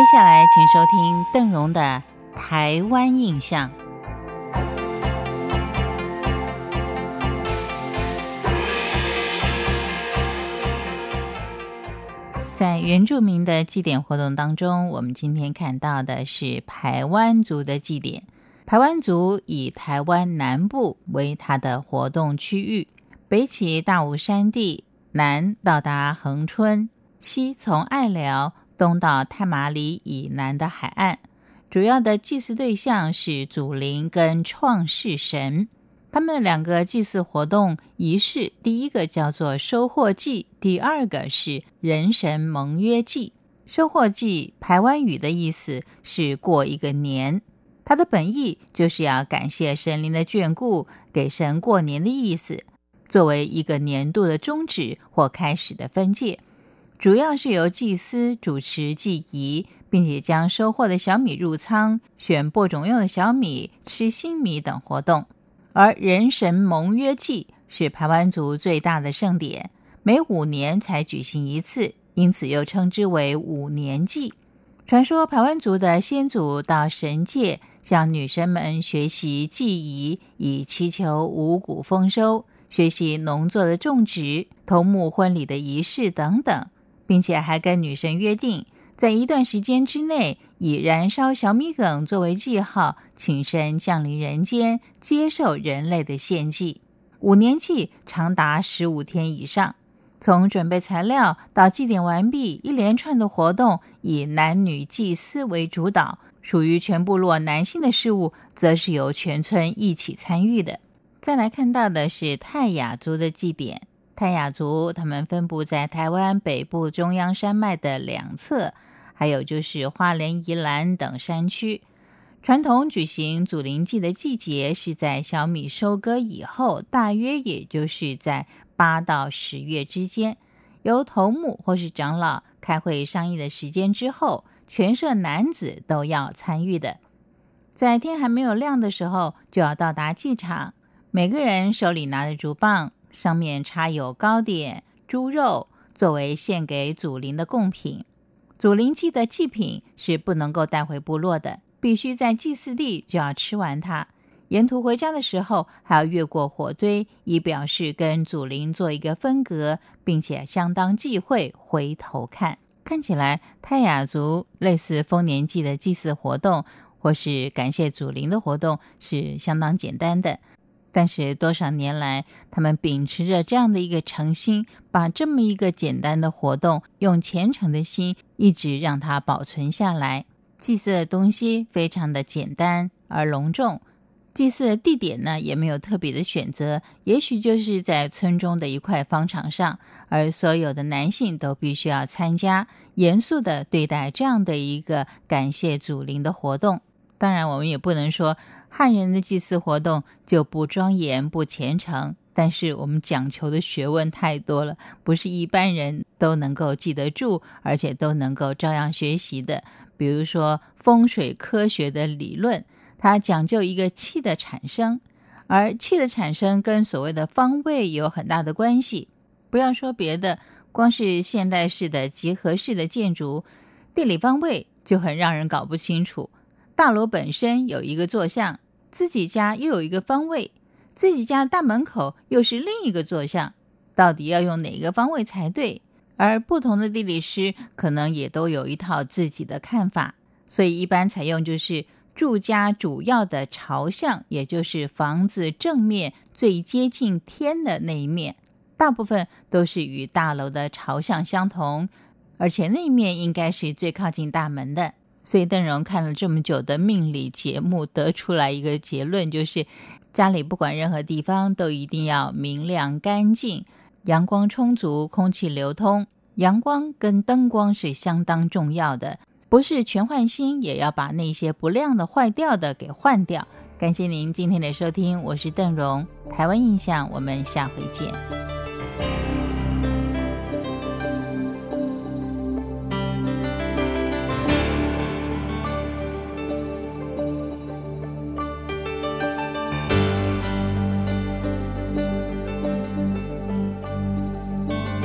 接下来，请收听邓荣的《台湾印象》。在原住民的祭典活动当中，我们今天看到的是排湾族的祭典。排湾族以台湾南部为它的活动区域，北起大武山地，南到达恒春，西从爱寮，东到太麻里以南的海岸。主要的祭祀对象是祖灵跟创世神。他们两个祭祀活动仪式，第一个叫做收获祭，第二个是人神盟约祭。收获祭，台湾语的意思是过一个年，它的本意就是要感谢神灵的眷顾，给神过年的意思，作为一个年度的终止或开始的分界。主要是由祭司主持祭仪，并且将收获的小米入仓，选播种用的小米，吃新米等活动。而人神盟约祭是排湾族最大的盛典，每五年才举行一次，因此又称之为五年祭。传说排湾族的先祖到神界向女神们学习祭仪，以祈求五谷丰收，学习农作的种植、头目婚礼的仪式等等，并且还跟女神约定。在一段时间之内，以燃烧小米梗作为记号，请神降临人间，接受人类的献祭。五年祭长达十五天以上，从准备材料到祭典完毕，一连串的活动以男女祭司为主导，属于全部落男性的事务，则是由全村一起参与的。再来看到的是泰雅族的祭典，泰雅族他们分布在台湾北部中央山脉的两侧。还有就是花莲、宜兰等山区，传统举行祖灵祭的季节是在小米收割以后，大约也就是在八到十月之间。由头目或是长老开会商议的时间之后，全社男子都要参与的。在天还没有亮的时候，就要到达祭场，每个人手里拿着竹棒，上面插有糕点、猪肉，作为献给祖灵的贡品。祖灵祭的祭品是不能够带回部落的，必须在祭祀地就要吃完它。沿途回家的时候，还要越过火堆，以表示跟祖灵做一个分隔，并且相当忌讳回头看。看起来泰雅族类似丰年祭的祭祀活动，或是感谢祖灵的活动，是相当简单的。但是多少年来，他们秉持着这样的一个诚心，把这么一个简单的活动，用虔诚的心，一直让它保存下来。祭祀的东西非常的简单而隆重，祭祀的地点呢也没有特别的选择，也许就是在村中的一块方场上，而所有的男性都必须要参加，严肃的对待这样的一个感谢祖灵的活动。当然，我们也不能说。汉人的祭祀活动就不庄严不虔诚，但是我们讲求的学问太多了，不是一般人都能够记得住，而且都能够照样学习的。比如说风水科学的理论，它讲究一个气的产生，而气的产生跟所谓的方位有很大的关系。不要说别的，光是现代式的集合式的建筑，地理方位就很让人搞不清楚。大楼本身有一个坐向，自己家又有一个方位，自己家大门口又是另一个坐向，到底要用哪个方位才对？而不同的地理师可能也都有一套自己的看法，所以一般采用就是住家主要的朝向，也就是房子正面最接近天的那一面，大部分都是与大楼的朝向相同，而且那面应该是最靠近大门的。所以邓荣看了这么久的命理节目，得出来一个结论，就是家里不管任何地方都一定要明亮干净，阳光充足，空气流通。阳光跟灯光是相当重要的，不是全换新，也要把那些不亮的、坏掉的给换掉。感谢您今天的收听，我是邓荣，台湾印象，我们下回见。